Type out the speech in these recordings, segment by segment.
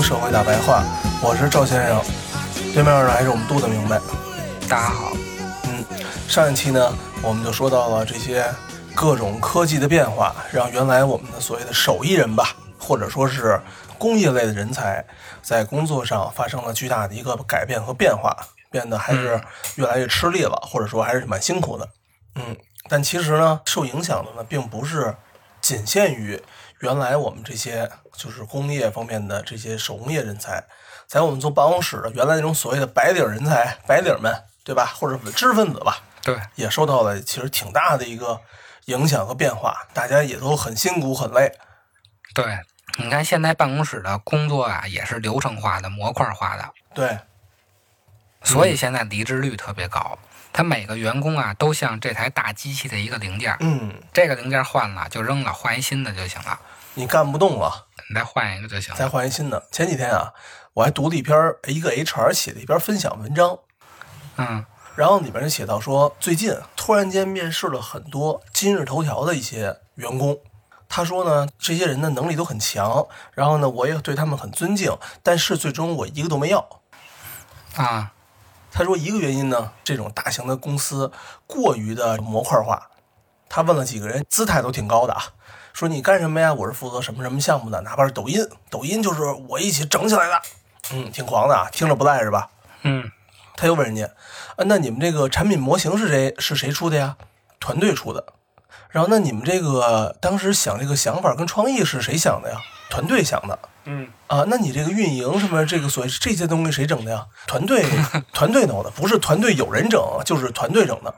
听《社会大白话》，我是赵先生，对面呢还是我们杜的明白。大家好，嗯，上一期呢，我们就说到了这些各种科技的变化，让原来我们的所谓的手艺人吧，或者说是工业类的人才，在工作上发生了巨大的一个改变和变化，变得还是越来越吃力了，或者说还是蛮辛苦的。嗯，但其实呢，受影响的呢，并不是仅限于原来我们这些就是工业方面的这些手工业人才，在我们做办公室的原来那种所谓的白领人才、白领们，对吧？或者知识分子吧，对，也受到了其实挺大的一个影响和变化，大家也都很辛苦很累。对，你看现在办公室的工作啊，也是流程化的、模块化的，对，所以现在离职率特别高。他每个员工啊，都像这台大机器的一个零件儿，嗯，这个零件换了就扔了，换一新的就行了，你干不动了，你再换一个就行再。换一新的。前几天啊，我还读了一篇儿一个 HR 写的一篇分享文章，嗯然后里边就写到说，最近突然间面试了很多今日头条的一些员工。他说呢，这些人的能力都很强，然后呢，我也对他们很尊敬，但是最终我一个都没要。啊，他说一个原因呢，这种大型的公司过于的模块化。他问了几个人，姿态都挺高的啊，说你干什么呀？我是负责什么什么项目的，哪怕是抖音，抖音就是我一起整起来的，嗯，挺狂的啊，听着不赖是吧？嗯他又问人家，啊，那你们这个产品模型是谁是谁出的呀？团队出的。然后那你们这个当时想这个想法跟创意是谁想的呀？团队想的。嗯啊，那你这个运营什么这个所谓这些东西谁整的呀？团队 团队弄的，不是团队有人整，就是团队整的。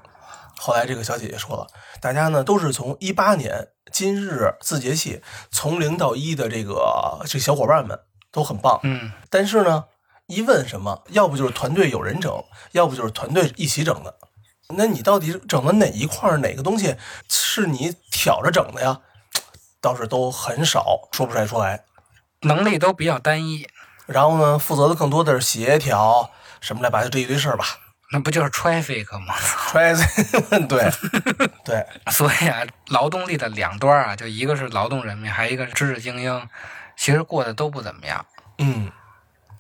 后来这个小姐姐说了，大家呢都是从一八年今日字节系从零到一的这个这小伙伴们都很棒，嗯，但是呢，一问什么，要不就是团队有人整，要不就是团队一起整的。那你到底整的哪一块哪个东西是你挑着整的呀？倒是都很少，说不出来出来。能力都比较单一，然后呢，负责的更多的是协调什么来吧，就这一堆事儿吧。那不就是 traffic 吗？揣子，对对，所以啊，劳动力的两端啊，就一个是劳动人民，还有一个是知识精英，其实过得都不怎么样。嗯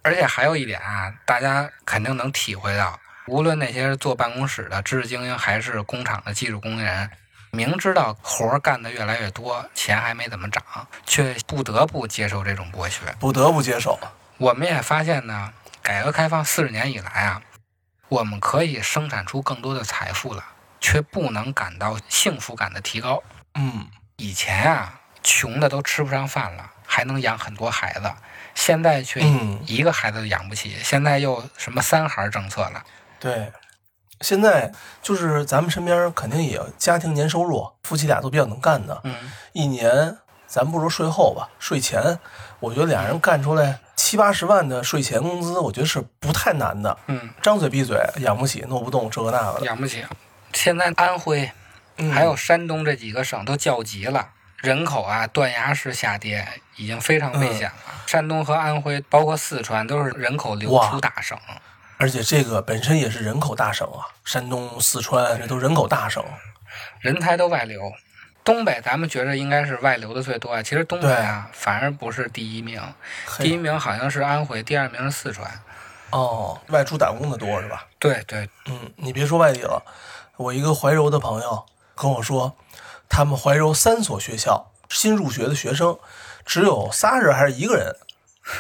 而且还有一点啊，大家肯定能体会到，无论那些坐办公室的知识精英，还是工厂的技术工人，明知道活儿干得越来越多，钱还没怎么涨，却不得不接受这种剥削。不得不接受。我们也发现呢，改革开放四十年以来啊，我们可以生产出更多的财富了，却不能感到幸福感的提高。嗯，以前啊，穷的都吃不上饭了，还能养很多孩子，现在却嗯一个孩子都养不起。现在又什么三孩政策了，对。现在就是咱们身边肯定也有家庭年收入，夫妻俩都比较能干的，嗯，一年咱不如税后吧，税前，我觉得俩人干出来七八十万的税前工资，我觉得是不太难的。嗯，张嘴闭嘴养不起，弄不动，这个那个的。养不起。现在安徽嗯还有山东这几个省都叫急了，人口啊断崖式下跌，已经非常危险了。山东和安徽，包括四川，都是人口流出大省。而且这个本身也是人口大省啊，山东、四川这都人口大省。人才都外流。东北咱们觉着应该是外流的最多啊，其实东北啊反而不是第一名，第一，名好像是安徽，第二名是四川。哦，外出打工的多是吧？对对，嗯，你别说外地了，我一个怀柔的朋友跟我说，他们怀柔三所学校新入学的学生只有仨人还是一个人，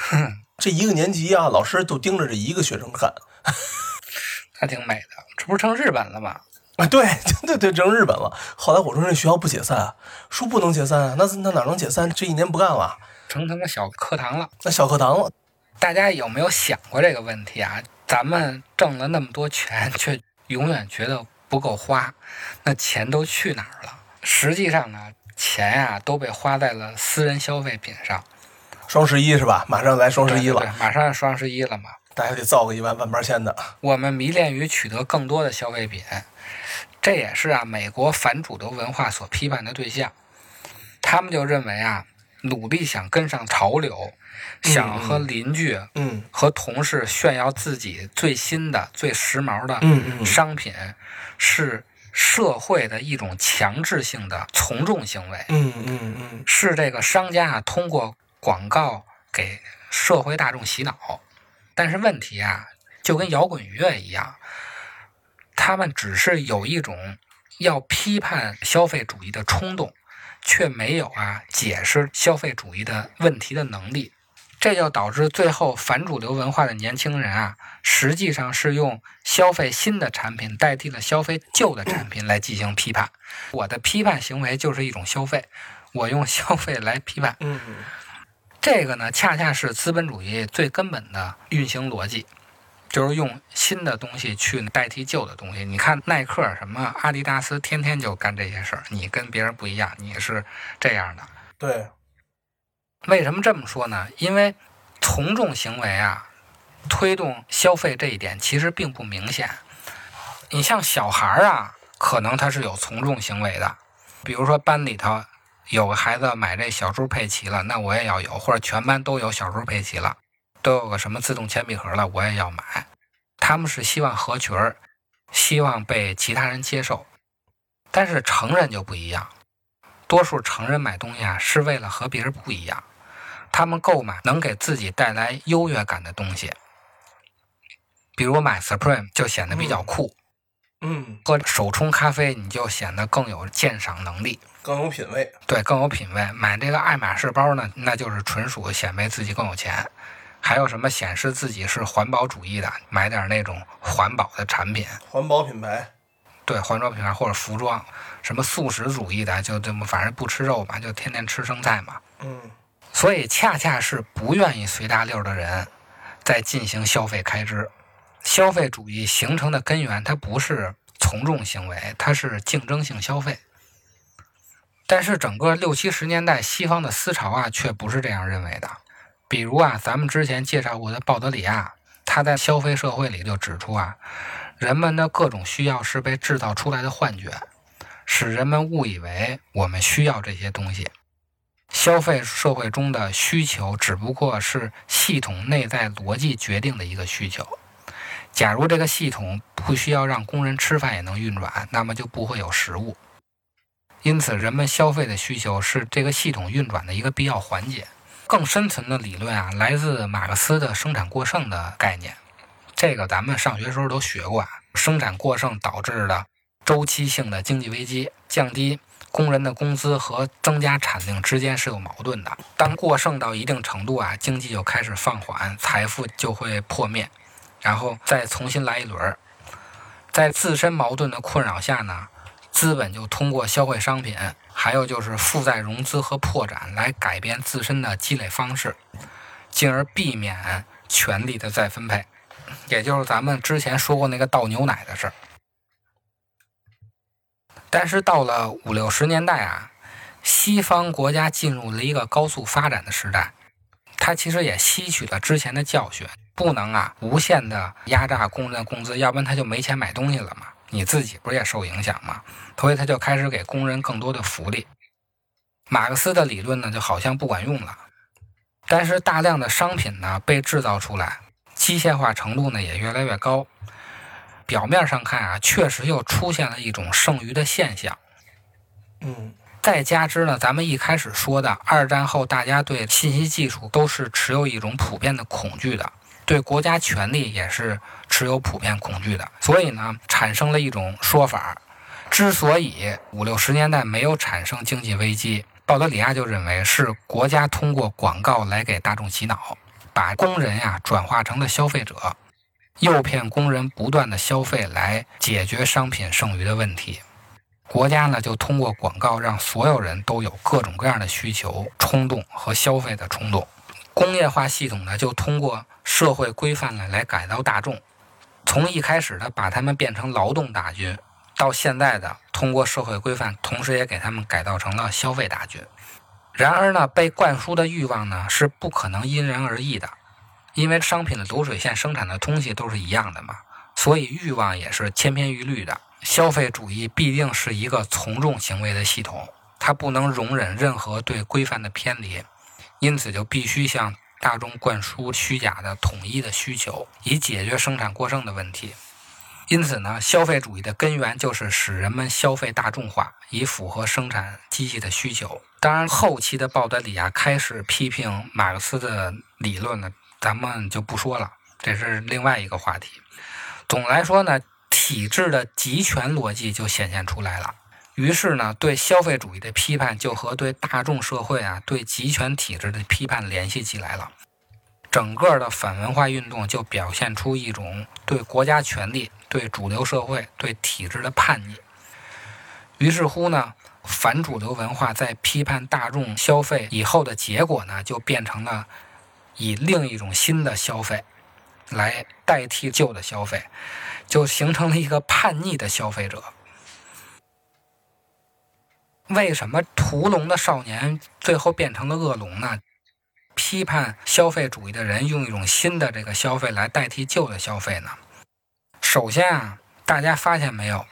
这一个年级啊，老师都盯着这一个学生看。还挺美的。这不是成日本了吗？啊，对 对对，扔日本了。后来我说这学校不解散啊，说不能解散啊，那那哪能解散？这一年不干了，成他妈小课堂了。那小课堂了。大家有没有想过这个问题啊？咱们挣了那么多钱，却永远觉得不够花，那钱都去哪儿了？实际上呢，钱呀、都被花在了私人消费品上。双十一是吧？马上来双十一了，对，对马上要双十一了嘛。大家得造个一万万八千的。我们迷恋于取得更多的消费品，这也是啊美国反主流文化所批判的对象。他们就认为啊，努力想跟上潮流，想和邻居嗯和同事炫耀自己最新的、最时髦的嗯嗯商品，是社会的一种强制性的从众行为，嗯嗯嗯是这个商家啊通过广告给社会大众洗脑。但是问题啊，就跟摇滚乐一样，他们只是有一种要批判消费主义的冲动，却没有啊解释消费主义的问题的能力。这就导致最后反主流文化的年轻人啊，实际上是用消费新的产品代替了消费旧的产品来进行批判。我的批判行为就是一种消费，我用消费来批判。嗯嗯这个呢，恰恰是资本主义最根本的运行逻辑，就是用新的东西去代替旧的东西。你看耐克、什么阿迪达斯，天天就干这些事儿。你跟别人不一样，你是这样的。对，为什么这么说呢？因为从众行为啊，推动消费这一点其实并不明显。你像小孩儿啊，可能他是有从众行为的，比如说班里头有个孩子买这小猪佩奇了，那我也要有，或者全班都有小猪佩奇了，都有个什么自动铅笔盒了，我也要买。他们是希望合群儿，希望被其他人接受。但是成人就不一样，多数成人买东西啊是为了和别人不一样，他们购买能给自己带来优越感的东西，比如买 Supreme 就显得比较酷，嗯，喝手冲咖啡你就显得更有鉴赏能力。更有品味。对，更有品味。买这个爱马仕包呢，那就是纯属显摆自己更有钱。还有什么显示自己是环保主义的，买点那种环保的产品，环保品牌。对，环保品牌或者服装，什么素食主义的，就这么反正不吃肉嘛，就天天吃生菜嘛。嗯所以恰恰是不愿意随大溜的人，在进行消费开支。消费主义形成的根源，它不是从众行为，它是竞争性消费。但是整个六七十年代西方的思潮啊，却不是这样认为的。比如啊，咱们之前介绍过的鲍德里亚，他在《消费社会》里就指出啊，人们的各种需要是被制造出来的幻觉，使人们误以为我们需要这些东西。消费社会中的需求只不过是系统内在逻辑决定的一个需求。假如这个系统不需要让工人吃饭也能运转，那么就不会有食物。因此，人们消费的需求是这个系统运转的一个必要环节。更深层的理论啊，来自马克思的生产过剩的概念。这个咱们上学时候都学过啊，生产过剩导致的周期性的经济危机，降低工人的工资和增加产量之间是有矛盾的。当过剩到一定程度啊，经济就开始放缓，财富就会破灭，然后再重新来一轮。在自身矛盾的困扰下呢，资本就通过消费商品，还有就是负债融资和破产来改变自身的积累方式，进而避免权力的再分配，也就是咱们之前说过那个倒牛奶的事儿。但是到了五六十年代啊，西方国家进入了一个高速发展的时代，它其实也吸取了之前的教训，不能啊无限的压榨工人的工资，要不然他就没钱买东西了嘛。你自己不是也受影响吗？所以他就开始给工人更多的福利。马克思的理论呢，就好像不管用了。但是大量的商品呢被制造出来，机械化程度呢也越来越高。表面上看啊，确实又出现了一种剩余的现象。嗯再加之呢，咱们一开始说的，二战后大家对信息技术都是持有一种普遍的恐惧的，对国家权力也是持有普遍恐惧的，所以呢，产生了一种说法：之所以五六十年代没有产生经济危机，鲍德里亚就认为是国家通过广告来给大众洗脑，把工人呀转化成了消费者。诱骗工人不断的消费来解决商品剩余的问题。国家呢就通过广告让所有人都有各种各样的需求、冲动和消费的冲动。工业化系统呢就通过社会规范呢来改造大众，从一开始的把他们变成劳动大军，到现在的通过社会规范，同时也给他们改造成了消费大军。然而呢，被灌输的欲望呢是不可能因人而异的，因为商品的流水线生产的东西都是一样的嘛，所以欲望也是千篇一律的。消费主义必定是一个从众行为的系统，它不能容忍任何对规范的偏离，因此就必须向大众灌输虚假的统一的需求，以解决生产过剩的问题。因此呢，消费主义的根源就是使人们消费大众化，以符合生产机器的需求。当然，后期的鲍德里亚开始批评马克思的理论呢，咱们就不说了，这是另外一个话题。总的来说呢，体制的集权逻辑就显现出来了。于是呢，对消费主义的批判就和对大众社会啊、对集权体制的批判联系起来了。整个的反文化运动就表现出一种对国家权力、对主流社会、对体制的叛逆。于是乎呢，反主流文化在批判大众消费以后的结果呢，就变成了以另一种新的消费来代替旧的消费，就形成了一个叛逆的消费者。为什么屠龙的少年最后变成了恶龙呢？批判消费主义的人用一种新的这个消费来代替旧的消费呢？首先啊，大家发现没有？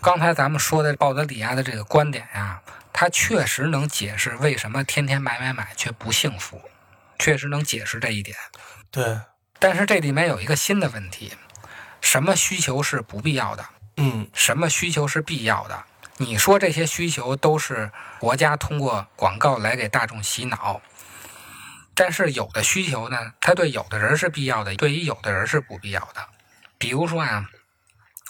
刚才咱们说的鲍德里亚的这个观点呀、他确实能解释为什么天天买买买却不幸福，确实能解释这一点。对，但是这里面有一个新的问题：什么需求是不必要的？嗯，什么需求是必要的？你说这些需求都是国家通过广告来给大众洗脑，但是有的需求呢，它对有的人是必要的，对于有的人是不必要的。比如说啊，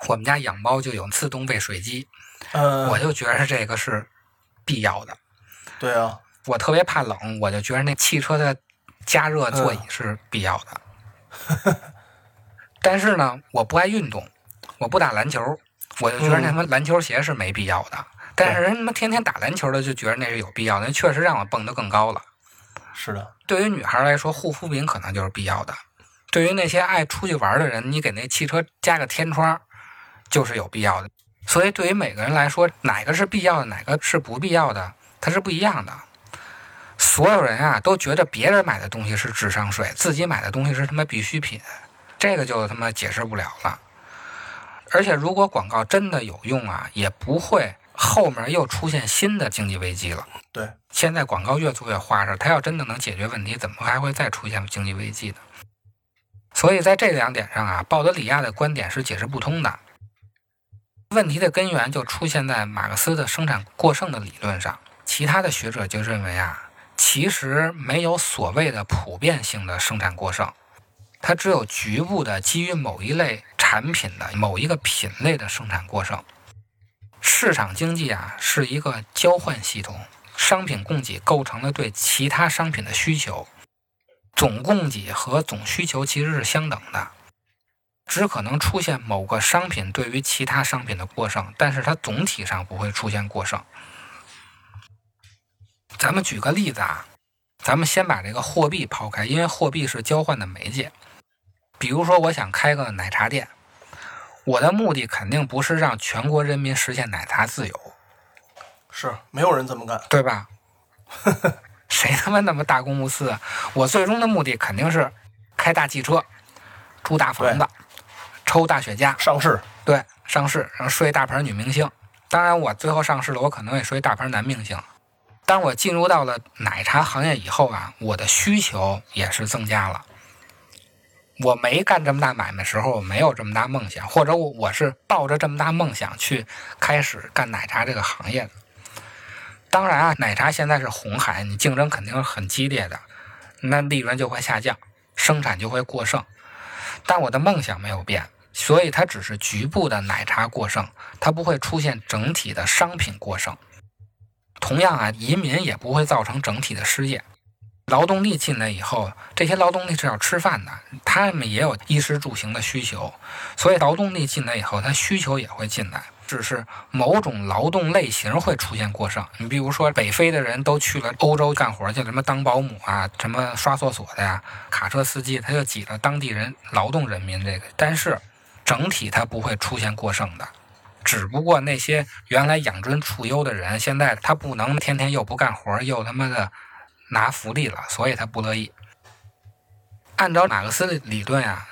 我们家养猫就有自动喂水机，嗯，我就觉得这个是必要的。对啊，我特别怕冷，我就觉得那汽车的加热座椅是必要的。但是呢，我不爱运动，我不打篮球，我就觉得那他妈篮球鞋是没必要的。但是人他妈天天打篮球的就觉得那是有必要的，那确实让我蹦得更高了。是的，对于女孩来说，护肤品可能就是必要的；对于那些爱出去玩的人，你给那汽车加个天窗，就是有必要的。所以，对于每个人来说，哪个是必要的，哪个是不必要的，它是不一样的。所有人啊都觉得别人买的东西是智商税，自己买的东西是他妈必需品，这个就他妈解释不了了。而且，如果广告真的有用啊，也不会后面又出现新的经济危机了。对，现在广告越做越花哨，它要真的能解决问题，怎么还会再出现经济危机呢？所以在这两点上啊，鲍德里亚的观点是解释不通的。问题的根源就出现在马克思的生产过剩的理论上。其他的学者就认为啊，其实没有所谓的普遍性的生产过剩，它只有局部的基于某一类产品的某一个品类的生产过剩。市场经济啊是一个交换系统，商品供给构成了对其他商品的需求，总供给和总需求其实是相等的，只可能出现某个商品对于其他商品的过剩，但是它总体上不会出现过剩。咱们举个例子啊，咱们先把这个货币抛开，因为货币是交换的媒介。比如说，我想开个奶茶店，我的目的肯定不是让全国人民实现奶茶自由，是没有人这么干。对吧？谁他妈那么大公无私啊？我最终的目的肯定是开大汽车，住大房子，抽大雪茄，上市，对，上市，然后睡大牌女明星。当然，我最后上市了，我可能也睡大牌男明星。当我进入到了奶茶行业以后啊，我的需求也是增加了。我没干这么大买卖时候，我没有这么大梦想，或者我我是抱着这么大梦想去开始干奶茶这个行业的。当然啊，奶茶现在是红海，你竞争肯定是很激烈的，那利润就会下降，生产就会过剩。但我的梦想没有变，所以它只是局部的奶茶过剩，它不会出现整体的商品过剩。同样啊，移民也不会造成整体的失业。劳动力进来以后，这些劳动力是要吃饭的，他们也有衣食住行的需求，所以劳动力进来以后，他需求也会进来，只是某种劳动类型会出现过剩。你比如说，北非的人都去了欧洲干活去，什么当保姆啊，什么刷厕所的呀，卡车司机，他就挤了当地人劳动人民这个，但是整体他不会出现过剩的。只不过那些原来养尊处优的人，现在他不能天天又不干活，又他妈的拿福利了，所以他不乐意。按照马克思的理论啊，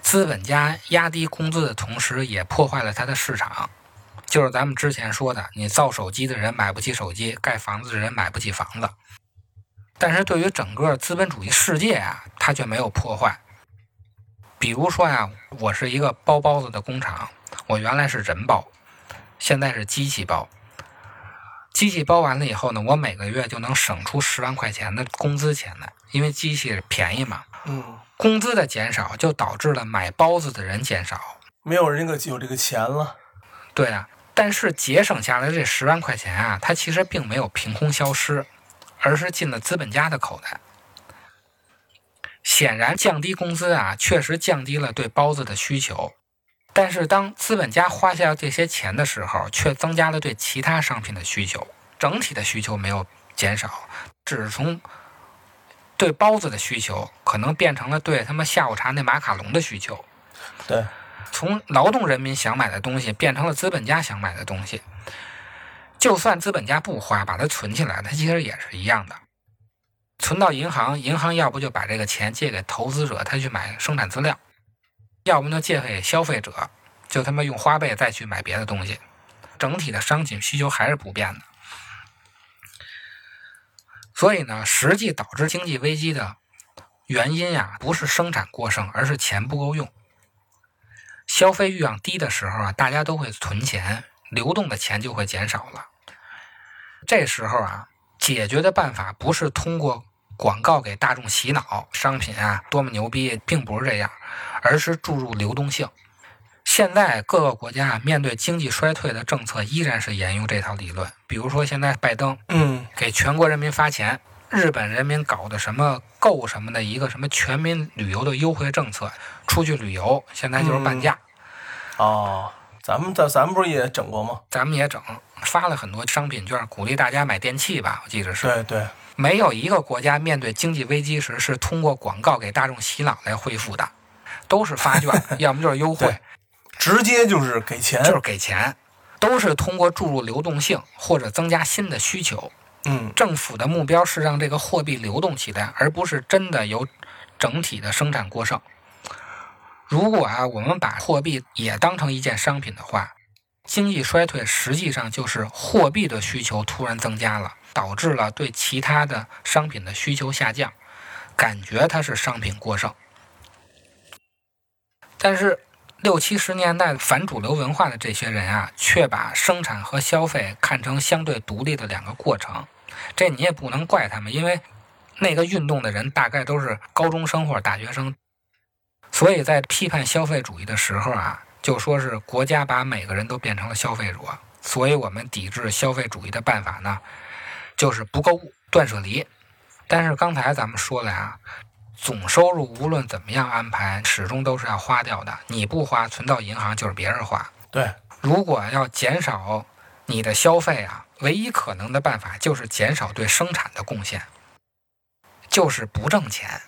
资本家压低工资的同时，也破坏了他的市场。就是咱们之前说的，你造手机的人买不起手机，盖房子的人买不起房子。但是对于整个资本主义世界啊，它却没有破坏。比如说呀、我是一个包包子的工厂，我原来是人包，现在是机器包。机器包完了以后呢，我每个月就能省出十万块钱的工资钱来，因为机器便宜嘛。嗯，工资的减少就导致了买包子的人减少。没有人这个有这个钱了。对啊，但是节省下来这十万块钱啊，它其实并没有凭空消失，而是进了资本家的口袋。显然，降低工资啊，确实降低了对包子的需求。但是，当资本家花下这些钱的时候，却增加了对其他商品的需求。整体的需求没有减少，只是从对包子的需求，可能变成了对他们下午茶那马卡龙的需求。对，从劳动人民想买的东西变成了资本家想买的东西。就算资本家不花，把它存起来，它其实也是一样的。存到银行，银行要不就把这个钱借给投资者，他去买生产资料；要不就借给消费者，就他妈用花呗再去买别的东西。整体的商品需求还是不变的。所以呢，实际导致经济危机的原因呀，不是生产过剩，而是钱不够用。消费欲望低的时候啊，大家都会存钱，流动的钱就会减少了。这时候啊，解决的办法不是通过广告给大众洗脑，商品啊多么牛逼，并不是这样，而是注入流动性。现在各个国家啊面对经济衰退的政策依然是沿用这套理论。比如说，现在拜登嗯，给全国人民发钱，日本人民搞的什么购什么的一个什么全民旅游的优惠政策，出去旅游现在就是半价。哦，咱们咱咱们不是也整过吗？咱们也整发了很多商品券，鼓励大家买电器吧，我记得是。对对，没有一个国家面对经济危机时是通过广告给大众洗脑来恢复的，都是发券，要么就是优惠，直接就是给钱。就是给钱，都是通过注入流动性或者增加新的需求。嗯，政府的目标是让这个货币流动起来，而不是真的由整体的生产过剩。如果啊，我们把货币也当成一件商品的话，经济衰退实际上就是货币的需求突然增加了，导致了对其他的商品的需求下降，感觉它是商品过剩。但是六七十年代反主流文化的这些人啊，却把生产和消费看成相对独立的两个过程。这你也不能怪他们，因为那个运动的人大概都是高中生或者大学生，所以在批判消费主义的时候啊，就说是国家把每个人都变成了消费者，所以我们抵制消费主义的办法呢，就是不购物、断舍离。但是刚才咱们说了呀，总收入无论怎么样安排，始终都是要花掉的。你不花，存到银行就是别人花。对，如果要减少你的消费啊，唯一可能的办法就是减少对生产的贡献，就是不挣钱。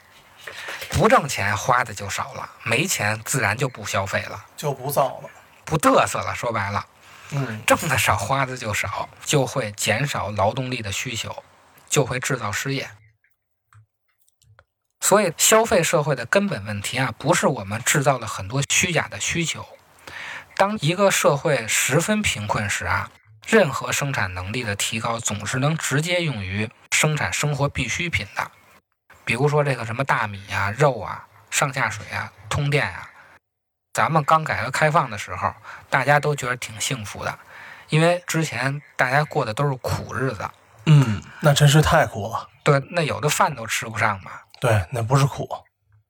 不挣钱花的就少了，没钱自然就不消费了，就不造了。不嘚瑟了。说白了，嗯，挣的少，花的就少，就会减少劳动力的需求，就会制造失业。所以，消费社会的根本问题啊，不是我们制造了很多虚假的需求。当一个社会十分贫困时啊，任何生产能力的提高总是能直接用于生产生活必需品的，比如说这个什么大米啊、肉啊、上下水啊、通电啊。咱们刚改革开放的时候，大家都觉得挺幸福的，因为之前大家过的都是苦日子，嗯，那真是太苦了。对，那有的饭都吃不上嘛。对，那不是苦。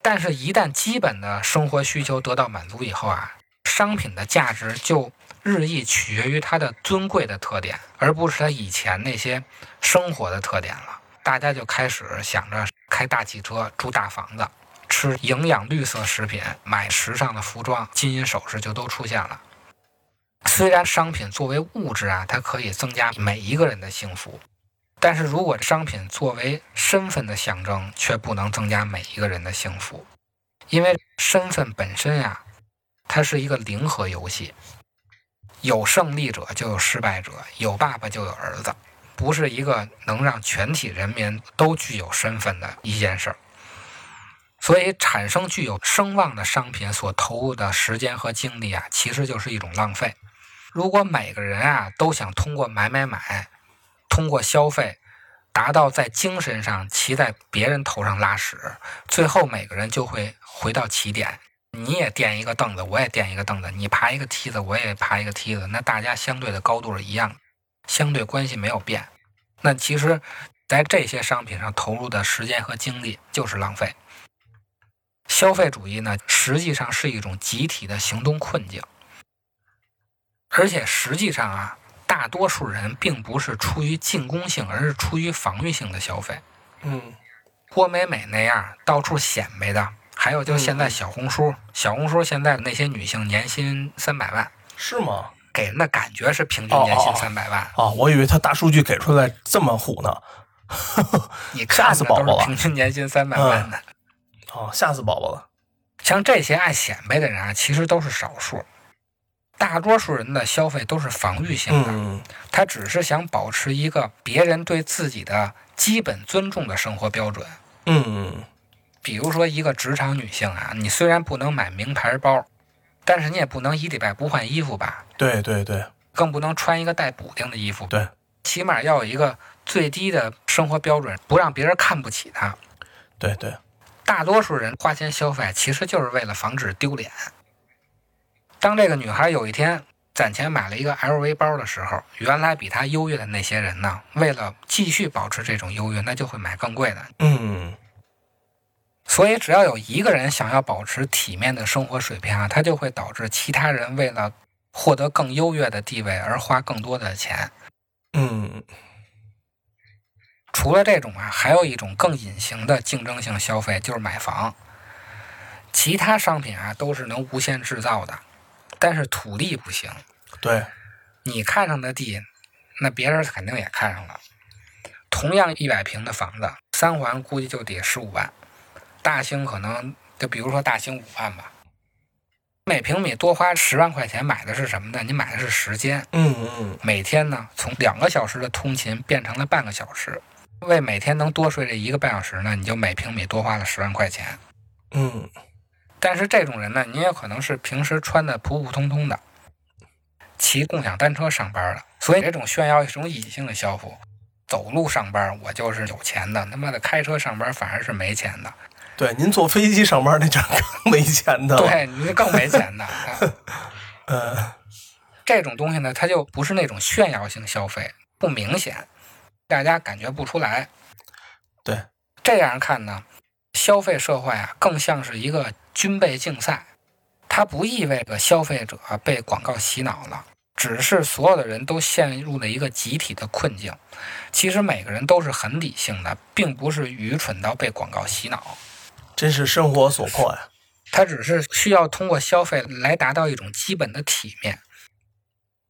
但是，一旦基本的生活需求得到满足以后啊，商品的价值就日益取决于它的尊贵的特点，而不是它以前那些生活的特点了。大家就开始想着开大汽车，住大房子，吃营养绿色食品，买时尚的服装、金银首饰就都出现了。虽然商品作为物质啊，它可以增加每一个人的幸福，但是如果商品作为身份的象征，却不能增加每一个人的幸福，因为身份本身呀、它是一个零和游戏，有胜利者就有失败者，有爸爸就有儿子，不是一个能让全体人民都具有身份的一件事儿。所以，产生具有声望的商品所投入的时间和精力啊，其实就是一种浪费。如果每个人啊都想通过买买买，通过消费，达到在精神上骑在别人头上拉屎，最后每个人就会回到起点。你也垫一个凳子，我也垫一个凳子；你爬一个梯子，我也爬一个梯子。那大家相对的高度是一样，相对关系没有变。那其实，在这些商品上投入的时间和精力就是浪费。消费主义呢，实际上是一种集体的行动困境，而且实际上啊，大多数人并不是出于进攻性，而是出于防御性的消费。嗯，郭美美那样到处显摆的，还有就现在小红书，小红书现在那些女性年薪三百万，是吗？给人的感觉是平均年薪三百万，啊，我以为他大数据给出来这么虎呢。你看吓死宝宝了是平均年薪三百万的。哦，吓死宝宝了。像这些爱显摆的人啊，其实都是少数，大多数人的消费都是防御性的，嗯他只是想保持一个别人对自己的基本尊重的生活标准。嗯比如说，一个职场女性啊，你虽然不能买名牌包，但是你也不能一礼拜不换衣服吧，对对对更不能穿一个带补丁的衣服，对起码要有一个最低的生活标准，不让别人看不起她。对对，大多数人花钱消费，其实就是为了防止丢脸。当这个女孩有一天攒钱买了一个 LV 包的时候，原来比她优越的那些人呢，为了继续保持这种优越，那就会买更贵的。嗯所以，只要有一个人想要保持体面的生活水平啊，他就会导致其他人为了获得更优越的地位而花更多的钱。嗯除了这种啊，还有一种更隐形的竞争性消费，就是买房。其他商品啊都是能无限制造的，但是土地不行。对，你看上的地，那别人肯定也看上了。同样一百平的房子，三环估计就得十五万，大兴可能就比如说大兴五万吧。每平米多花十万块钱买的是什么呢？你买的是时间，嗯嗯每天呢从两个小时的通勤变成了半个小时。为每天能多睡这一个半小时呢，你就每平米多花了十万块钱。嗯但是这种人呢，你也可能是平时穿的普普通通的，骑共享单车上班的，所以这种炫耀是一种隐性的消费。走路上班我就是有钱的，他妈的开车上班反而是没钱的，对，您坐飞机上班那阵更没钱的。对您更没钱的。啊嗯这种东西呢，它就不是那种炫耀性消费，不明显，大家感觉不出来。对，这样看呢，消费社会啊，更像是一个军备竞赛，它不意味着消费者被广告洗脑了，只是所有的人都陷入了一个集体的困境。其实每个人都是很理性的，并不是愚蠢到被广告洗脑，真是生活所迫呀。他只是需要通过消费来达到一种基本的体面。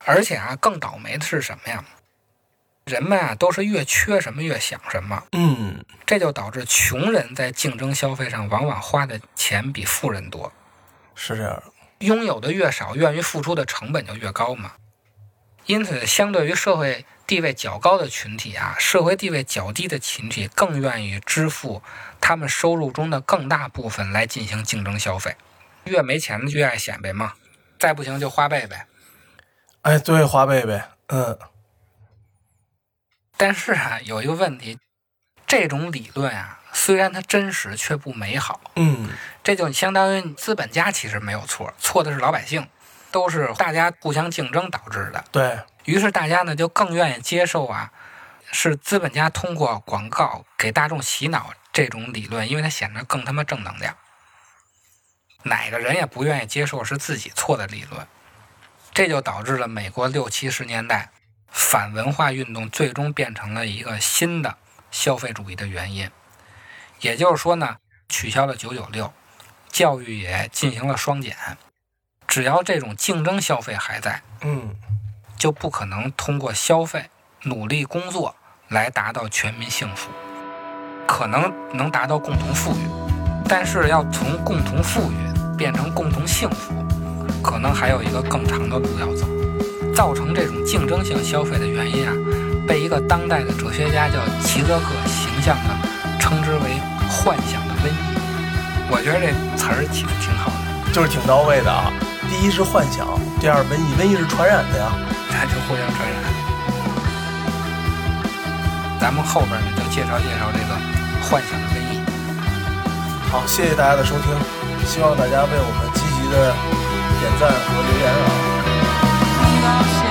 而且啊，更倒霉的是什么呀？人们啊，都是越缺什么越想什么，嗯，这就导致穷人在竞争消费上往往花的钱比富人多。是这样的。拥有的越少，愿意付出的成本就越高嘛。因此，相对于社会地位较高的群体啊，社会地位较低的群体更愿意支付他们收入中的更大部分来进行竞争消费。越没钱的越爱显摆嘛，再不行就花呗呗。哎，对，花呗呗。嗯但是啊，有一个问题，这种理论啊，虽然它真实，却不美好。嗯这就相当于资本家其实没有错，错的是老百姓，都是大家互相竞争导致的。对，于是大家呢就更愿意接受啊，是资本家通过广告给大众洗脑这种理论，因为它显得更他妈正能量。哪个人也不愿意接受是自己错的理论，这就导致了美国六七十年代反文化运动最终变成了一个新的消费主义的原因。也就是说呢，取消了九九六，教育也进行了双减。只要这种竞争消费还在，嗯，就不可能通过消费、努力工作来达到全民幸福。可能能达到共同富裕，但是要从共同富裕变成共同幸福，可能还有一个更长的路要走。造成这种竞争性消费的原因啊，被一个当代的哲学家叫齐泽克形象的称之为“幻想的瘟疫”。我觉得这词儿起的挺好的，就是挺到位的啊。第一是幻想，第二瘟疫，瘟疫是传染的呀。它就互相传染。咱们后边呢就介绍介绍这个幻想的瘟疫。好，谢谢大家的收听，希望大家为我们积极的点赞和留言啊。lost